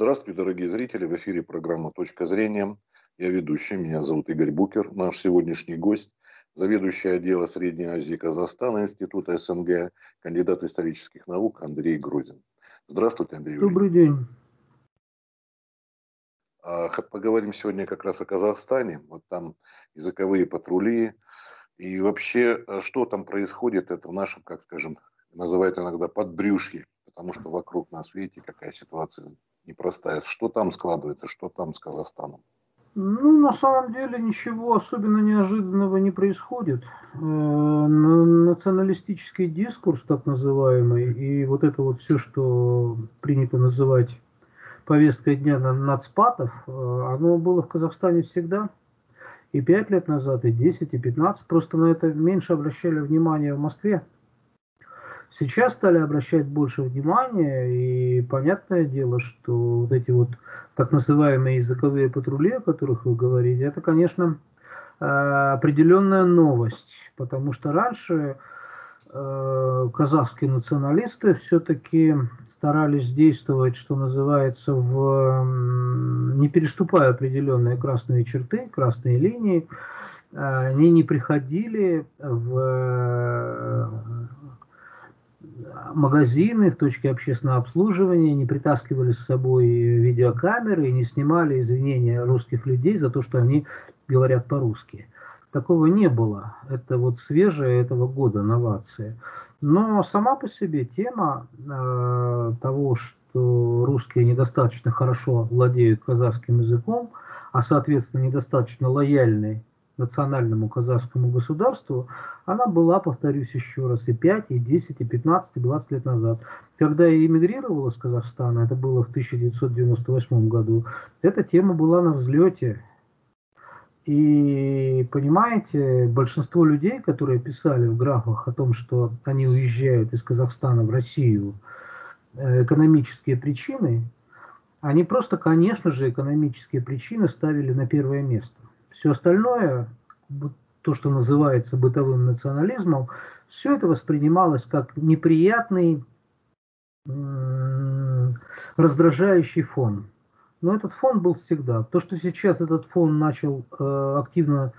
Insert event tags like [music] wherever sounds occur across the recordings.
Здравствуйте, дорогие зрители. В эфире программа «Точка зрения». Я ведущий, меня зовут Игорь Букер. Наш сегодняшний гость – заведующий отдела Средней Азии Казахстана Института СНГ, кандидат исторических наук Андрей Грозин. Здравствуйте, Андрей Добрый день. А, поговорим сегодня как раз о Казахстане. Вот там языковые патрули. И вообще, а, что там происходит, это в нашем, как скажем, называют иногда подбрюшье. Потому что вокруг нас, видите, какая ситуация непростая. Что там складывается, что там с Казахстаном? Ну, на самом деле ничего особенно неожиданного не происходит. Э, националистический дискурс, так называемый, и вот это вот все, что принято называть повесткой дня на нацпатов, э, оно было в Казахстане всегда. И 5 лет назад, и 10, и 15. Просто на это меньше обращали внимание в Москве. Сейчас стали обращать больше внимания, и понятное дело, что вот эти вот так называемые языковые патрули, о которых вы говорите, это, конечно, э, определенная новость, потому что раньше э, казахские националисты все-таки старались действовать, что называется, в, не переступая определенные красные черты, красные линии, они не приходили в магазины, в точки общественного обслуживания не притаскивали с собой видеокамеры и не снимали извинения русских людей за то, что они говорят по-русски. Такого не было. Это вот свежая этого года новация. Но сама по себе тема э, того, что русские недостаточно хорошо владеют казахским языком, а соответственно недостаточно лояльны национальному казахскому государству, она была, повторюсь еще раз, и 5, и 10, и 15, и 20 лет назад. Когда я эмигрировала с Казахстана, это было в 1998 году, эта тема была на взлете. И понимаете, большинство людей, которые писали в графах о том, что они уезжают из Казахстана в Россию, э, экономические причины, они просто, конечно же, экономические причины ставили на первое место. Все остальное, то, что называется бытовым национализмом, все это воспринималось как неприятный, раздражающий фон. Но этот фон был всегда. То, что сейчас этот фон начал э, активно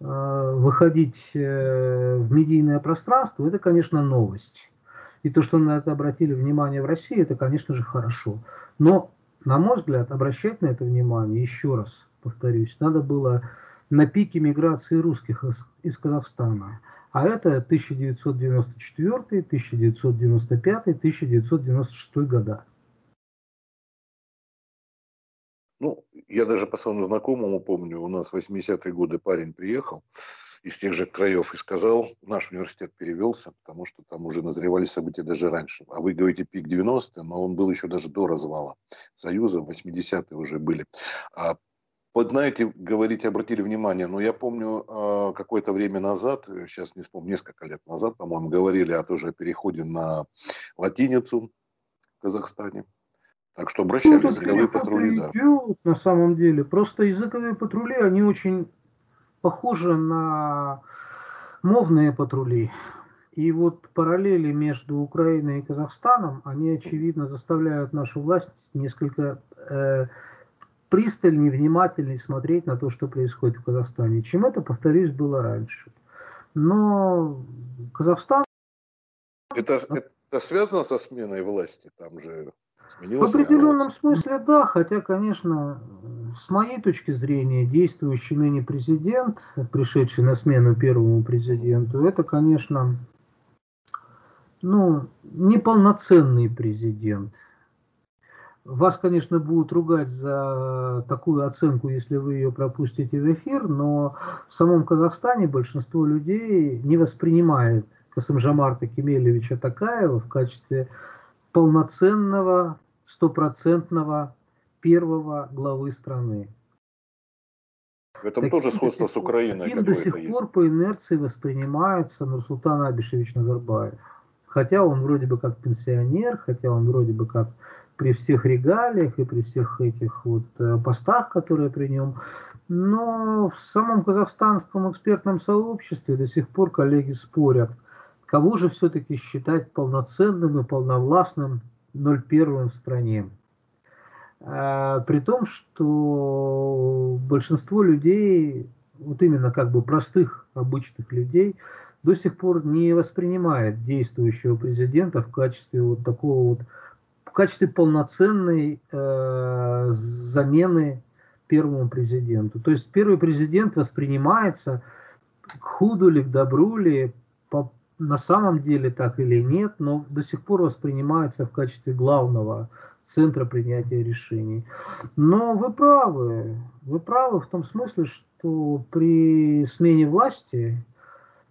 э, выходить э, в медийное пространство, это, конечно, новость. И то, что на это обратили внимание в России, это, конечно же, хорошо. Но, на мой взгляд, обращать на это внимание, еще раз повторюсь, надо было на пике миграции русских из, из Казахстана. А это 1994, 1995, 1996 года. Ну, я даже по своему знакомому помню, у нас в 80-е годы парень приехал из тех же краев и сказал, наш университет перевелся, потому что там уже назревали события даже раньше. А вы говорите пик 90-е, но он был еще даже до развала Союза, 80-е уже были. А вот знаете, говорите, обратили внимание, но я помню э, какое-то время назад, сейчас не вспомню, несколько лет назад, по-моему, говорили о тоже переходе на латиницу в Казахстане. Так что обращались ну, языковые патрули, да. Идет, на самом деле. Просто языковые патрули, они очень похожи на мовные патрули. И вот параллели между Украиной и Казахстаном, они, очевидно, заставляют нашу власть несколько э, пристальнее, внимательнее смотреть на то, что происходит в Казахстане, чем это, повторюсь, было раньше. Но Казахстан... Это, это связано со сменой власти? Там же сменилась В определенном смысле да, хотя, конечно, с моей точки зрения, действующий ныне президент, пришедший на смену первому президенту, это, конечно, ну, неполноценный президент. Вас, конечно, будут ругать за такую оценку, если вы ее пропустите в эфир, но в самом Казахстане большинство людей не воспринимает Касымжамарта Кемелевича Такаева в качестве полноценного, стопроцентного первого главы страны. В этом таким тоже сходство с Украиной. Таким до сих пор есть. по инерции воспринимается Нурсултан Абишевич Назарбаев. Хотя он вроде бы как пенсионер, хотя он вроде бы как при всех регалиях и при всех этих вот э, постах, которые при нем. Но в самом казахстанском экспертном сообществе до сих пор коллеги спорят, кого же все-таки считать полноценным и полновластным 01 в стране. А, при том, что большинство людей, вот именно как бы простых, обычных людей, до сих пор не воспринимает действующего президента в качестве вот такого вот, качестве полноценной э, замены первому президенту. То есть первый президент воспринимается к худу ли, к добру ли, по, на самом деле так или нет, но до сих пор воспринимается в качестве главного центра принятия решений. Но вы правы, вы правы в том смысле, что при смене власти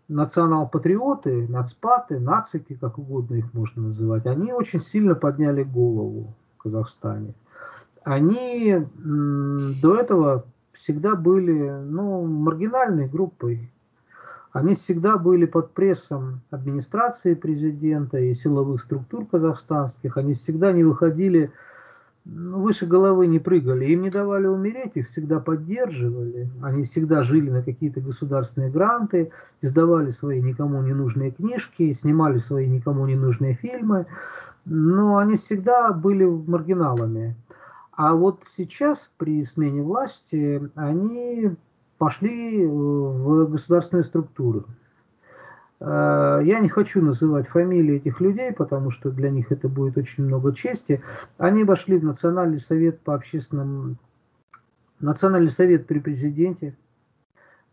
национал-патриоты, нацпаты, нацики, как угодно их можно называть, они очень сильно подняли голову в Казахстане. Они до этого всегда были ну, маргинальной группой, они всегда были под прессом администрации президента и силовых структур казахстанских, они всегда не выходили, выше головы не прыгали, им не давали умереть, их всегда поддерживали, они всегда жили на какие-то государственные гранты, издавали свои никому не нужные книжки, снимали свои никому не нужные фильмы, но они всегда были маргиналами. А вот сейчас при смене власти они пошли э, в государственные структуры. Э, я не хочу называть фамилии этих людей, потому что для них это будет очень много чести. Они вошли в Национальный совет по общественным... Национальный совет при президенте,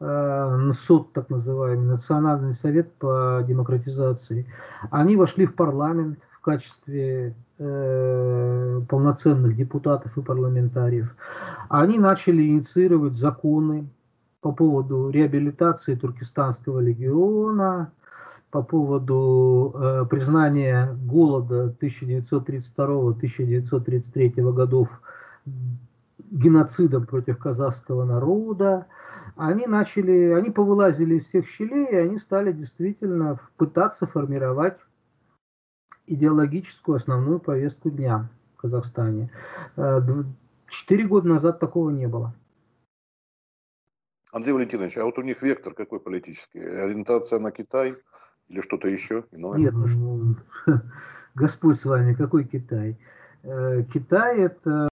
э, суд так называемый, Национальный совет по демократизации. Они вошли в парламент в качестве полноценных депутатов и парламентариев. Они начали инициировать законы, по поводу реабилитации Туркестанского легиона, по поводу э, признания голода 1932-1933 годов геноцидом против казахского народа. Они начали, они повылазили из всех щелей, и они стали действительно пытаться формировать идеологическую основную повестку дня в Казахстане. Э, четыре года назад такого не было. Андрей Валентинович, а вот у них вектор какой политический? Ориентация на Китай или что-то еще иное? Нет, ну, [laughs] Господь с вами, какой Китай? Э, Китай это...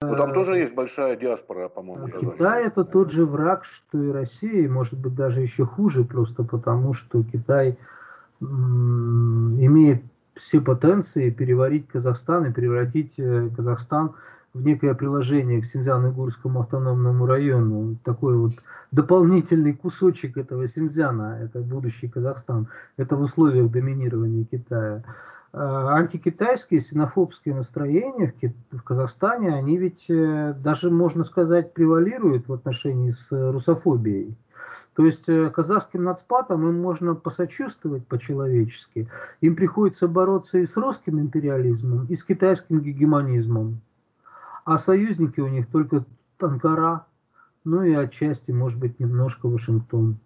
Ну, там тоже есть большая диаспора, по-моему. Китай это тот же враг, что и Россия, может быть, даже еще хуже, просто потому что Китай имеет все потенции переварить Казахстан и превратить э, Казахстан в некое приложение к Синьцзян-Игурскому автономному району, такой вот дополнительный кусочек этого Синьцзяна, это будущий Казахстан, это в условиях доминирования Китая. А, антикитайские синофобские настроения в Казахстане, они ведь э, даже, можно сказать, превалируют в отношении с русофобией. То есть э, казахским нацпатам им можно посочувствовать по-человечески. Им приходится бороться и с русским империализмом, и с китайским гегемонизмом а союзники у них только Анкара, ну и отчасти, может быть, немножко Вашингтон.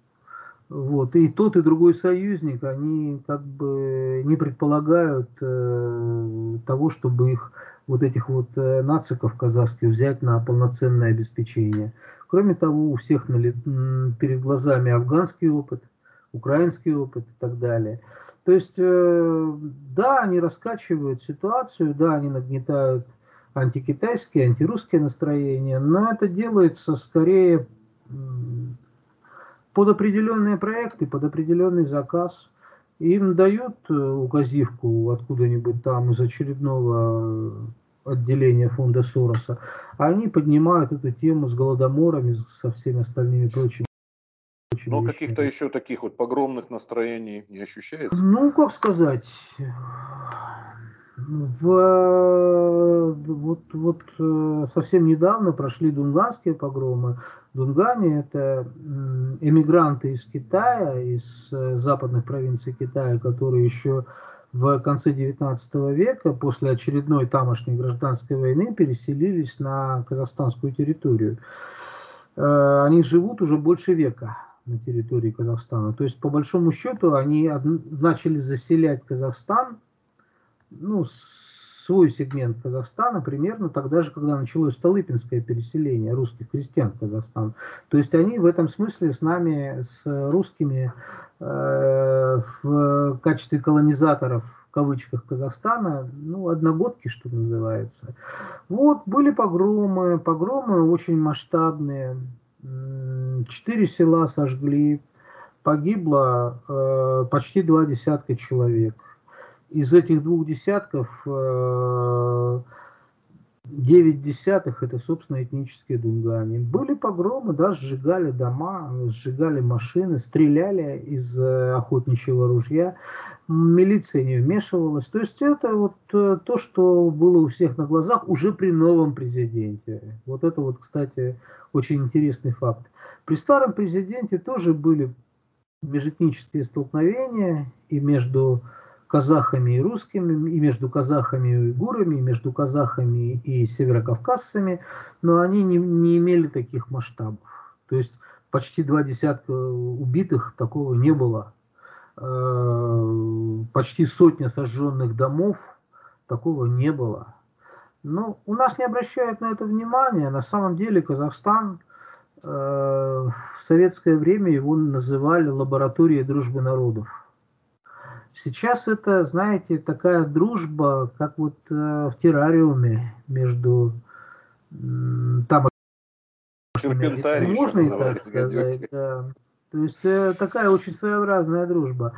Вот. И тот, и другой союзник, они как бы не предполагают э, того, чтобы их, вот этих вот э, нациков казахских взять на полноценное обеспечение. Кроме того, у всех на, перед глазами афганский опыт, украинский опыт и так далее. То есть, э, да, они раскачивают ситуацию, да, они нагнетают антикитайские, антирусские настроения, но это делается скорее под определенные проекты, под определенный заказ. Им дают э, указивку откуда-нибудь там из очередного отделения фонда Сороса, они поднимают эту тему с голодоморами, со всеми остальными прочими. Но каких-то еще таких вот погромных настроений не ощущается? Ну, как сказать, в, вот, вот э, совсем недавно прошли дунганские погромы. Дунгане это эмигранты из Китая, из э, западных провинций Китая, которые еще в конце XIX века после очередной тамошней гражданской войны переселились на казахстанскую территорию. Э, они живут уже больше века на территории Казахстана. То есть, по большому счету, они начали заселять Казахстан ну, свой сегмент Казахстана примерно тогда же, когда началось Столыпинское переселение русских крестьян в Казахстан. То есть они в этом смысле с нами, с русскими, э, в качестве колонизаторов в кавычках Казахстана, ну, одногодки, что называется. Вот, были погромы, погромы очень масштабные. Четыре села сожгли, погибло э, почти два десятка человек. Из этих двух десятков э, девять десятых это, собственно, этнические дунгане. Были погромы, да, сжигали дома, сжигали машины, стреляли из э, охотничьего ружья. Милиция не вмешивалась. То есть это вот э, то, что было у всех на глазах уже при новом президенте. Вот это вот, кстати, очень интересный факт. При старом президенте тоже были межэтнические столкновения и между казахами и русскими, и между казахами и уйгурами, и между казахами и северокавказцами, но они не, не имели таких масштабов. То есть почти два десятка убитых такого не было. Э, почти сотня сожженных домов такого не было. Но у нас не обращают на это внимания. На самом деле Казахстан Э, в советское время его называли лабораторией дружбы народов. Сейчас это, знаете, такая дружба, как вот э, в террариуме между там можно и так сказать, да. То есть э, такая очень своеобразная дружба.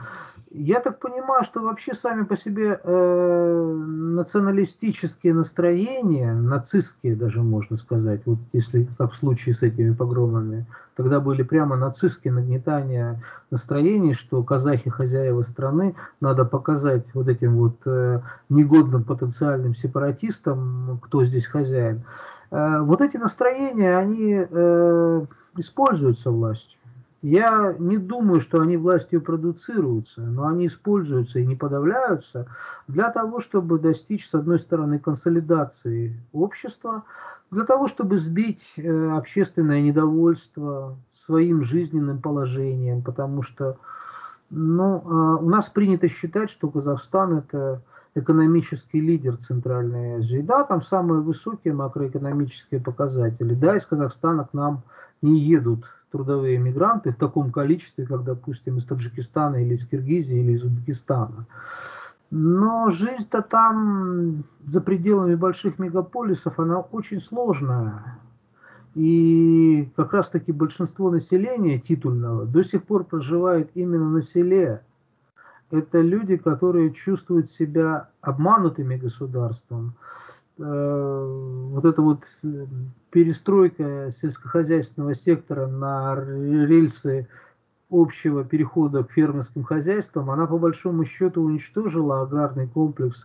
Я так понимаю, что вообще сами по себе э, националистические настроения, нацистские даже можно сказать, вот если как в случае с этими погромами, тогда были прямо нацистские нагнетания настроений, что казахи хозяева страны, надо показать вот этим вот э, негодным потенциальным сепаратистам, кто здесь хозяин. Э, вот эти настроения, они э, используются властью. Я не думаю, что они властью продуцируются, но они используются и не подавляются для того, чтобы достичь, с одной стороны, консолидации общества, для того, чтобы сбить э, общественное недовольство своим жизненным положением, потому что ну, а, у нас принято считать, что Казахстан это экономический лидер Центральной Азии. Да, там самые высокие макроэкономические показатели. Да, из Казахстана к нам не едут трудовые мигранты в таком количестве, как, допустим, из Таджикистана или из Киргизии или из Узбекистана. Но жизнь-то там, за пределами больших мегаполисов, она очень сложная. И как раз-таки большинство населения титульного до сих пор проживает именно на селе. Это люди, которые чувствуют себя обманутыми государством. Э, вот эта вот э, перестройка сельскохозяйственного сектора на рельсы общего перехода к фермерским хозяйствам, она по большому счету уничтожила аграрный комплекс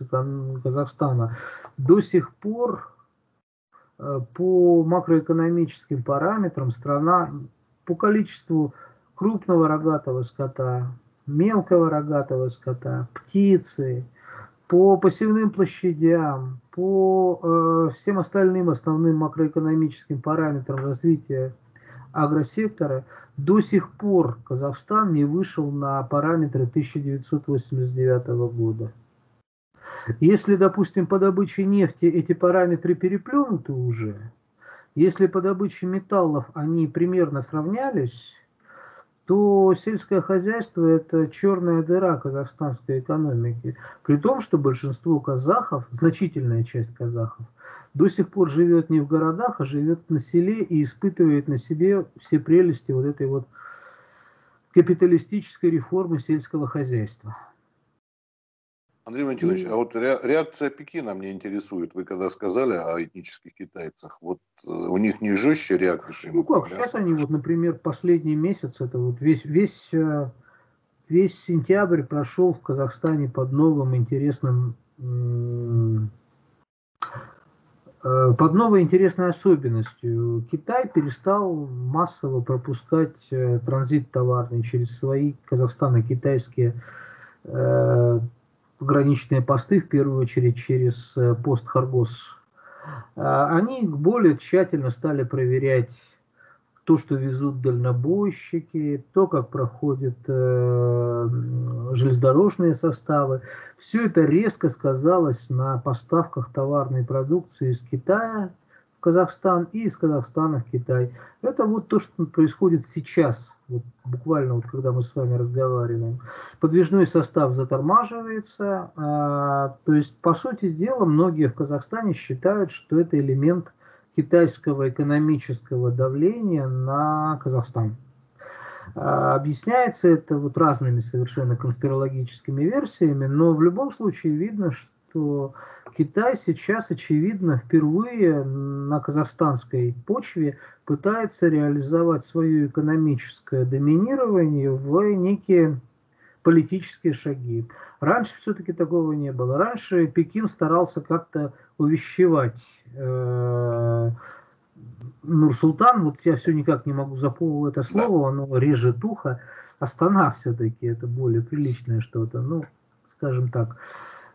Казахстана. До сих пор э, по макроэкономическим параметрам страна по количеству крупного рогатого скота, мелкого рогатого скота, птицы, по посевным площадям, по э, всем остальным основным макроэкономическим параметрам развития агросектора, до сих пор Казахстан не вышел на параметры 1989 года. Если, допустим, по добыче нефти эти параметры переплюнуты уже, если по добыче металлов они примерно сравнялись, то сельское хозяйство – это черная дыра казахстанской экономики. При том, что большинство казахов, значительная часть казахов, до сих пор живет не в городах, а живет на селе и испытывает на себе все прелести вот этой вот капиталистической реформы сельского хозяйства. Андрей Валентинович, а вот реакция Пекина меня интересует. Вы когда сказали о этнических китайцах, вот э, у них не жестче реакция? Ну как, сейчас они вот, например, последний месяц, это вот весь, весь, э, весь сентябрь прошел в Казахстане под новым интересным э, под новой интересной особенностью. Китай перестал массово пропускать транзит товарный через свои казахстано-китайские пограничные посты, в первую очередь через э, пост Харгос, а, они более тщательно стали проверять то, что везут дальнобойщики, то, как проходят э, железнодорожные составы. Все это резко сказалось на поставках товарной продукции из Китая Казахстан и из Казахстана в Китай. Это вот то, что происходит сейчас, вот буквально вот когда мы с вами разговариваем. Подвижной состав затормаживается, а, то есть, по сути дела, многие в Казахстане считают, что это элемент – китайского экономического давления на Казахстан. А, объясняется это вот разными совершенно конспирологическими версиями, но в любом случае видно, что Китай сейчас, очевидно, впервые на казахстанской почве пытается реализовать свое экономическое доминирование в некие политические шаги. Раньше все-таки такого не было. Раньше Пекин старался как-то увещевать э, Нурсултан, вот я все никак не могу запомнить это слово, оно режет ухо. Астана все-таки, это более приличное что-то, ну, скажем так. Э,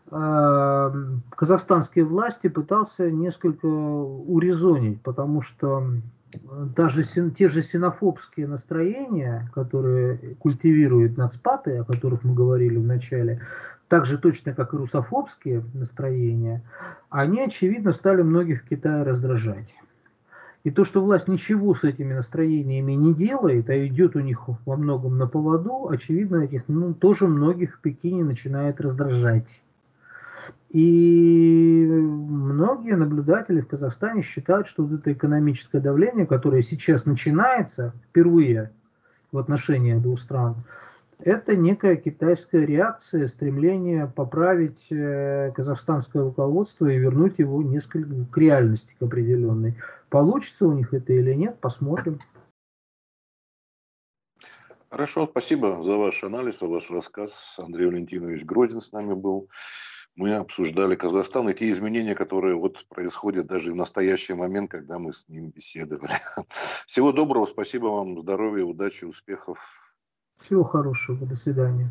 казахстанские власти пытался несколько урезонить, потому что даже те же синофобские настроения, которые культивируют нацпаты, о которых мы говорили в начале, так же точно, как и русофобские настроения, они, очевидно, стали многих в Китае раздражать. И то, что власть ничего с этими настроениями не делает, а идет у них во многом на поводу, очевидно, этих ну, тоже многих в Пекине начинает раздражать. И многие наблюдатели в Казахстане считают, что вот это экономическое давление, которое сейчас начинается впервые в отношении двух стран, это некая китайская реакция, стремление поправить э, казахстанское руководство и вернуть его несколько к реальности к определенной. Получится у них это или нет, посмотрим. Хорошо, спасибо за ваш анализ, за ваш рассказ. Андрей Валентинович Грозин с нами был мы обсуждали Казахстан и те изменения, которые вот происходят даже в настоящий момент, когда мы с ним беседовали. [laughs] Всего доброго, спасибо вам, здоровья, удачи, успехов. Всего хорошего, до свидания.